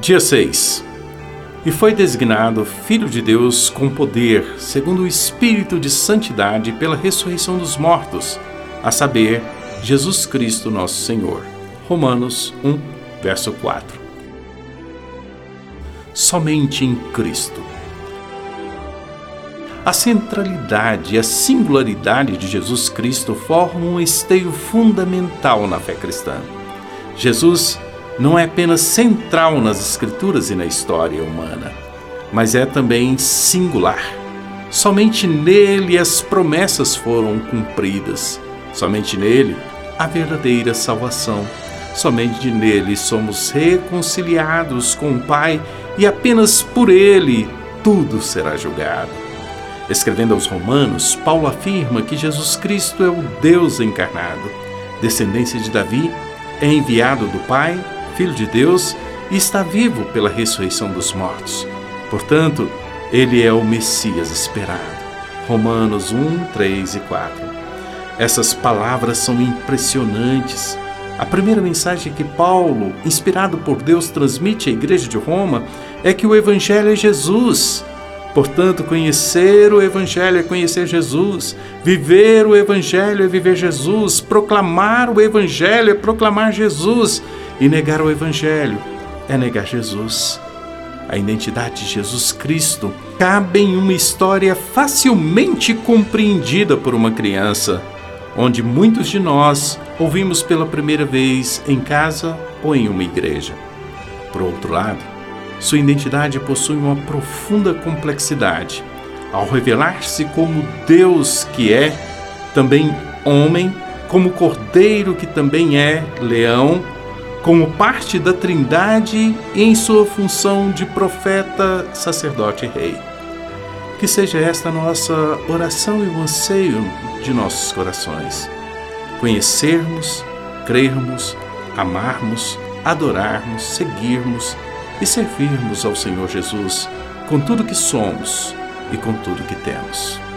Dia 6. E foi designado Filho de Deus com poder, segundo o Espírito de Santidade, pela ressurreição dos mortos, a saber, Jesus Cristo nosso Senhor. Romanos 1, verso 4. Somente em Cristo. A centralidade e a singularidade de Jesus Cristo formam um esteio fundamental na fé cristã. Jesus não é apenas central nas Escrituras e na história humana, mas é também singular. Somente nele as promessas foram cumpridas, somente nele a verdadeira salvação. Somente nele somos reconciliados com o Pai e apenas por ele tudo será julgado. Escrevendo aos Romanos, Paulo afirma que Jesus Cristo é o Deus encarnado, descendência de Davi, é enviado do Pai Filho de Deus e está vivo pela ressurreição dos mortos. Portanto, ele é o Messias esperado. Romanos 1, 3 e 4. Essas palavras são impressionantes. A primeira mensagem que Paulo, inspirado por Deus, transmite à igreja de Roma é que o Evangelho é Jesus. Portanto, conhecer o Evangelho é conhecer Jesus, viver o Evangelho é viver Jesus, proclamar o Evangelho é proclamar Jesus. E negar o Evangelho é negar Jesus. A identidade de Jesus Cristo cabe em uma história facilmente compreendida por uma criança, onde muitos de nós ouvimos pela primeira vez em casa ou em uma igreja. Por outro lado, sua identidade possui uma profunda complexidade. Ao revelar-se como Deus que é, também homem, como Cordeiro que também é leão, como parte da Trindade em sua função de profeta, sacerdote e rei. Que seja esta nossa oração e o anseio de nossos corações. Conhecermos, crermos, amarmos, adorarmos, seguirmos e servirmos ao Senhor Jesus com tudo que somos e com tudo que temos.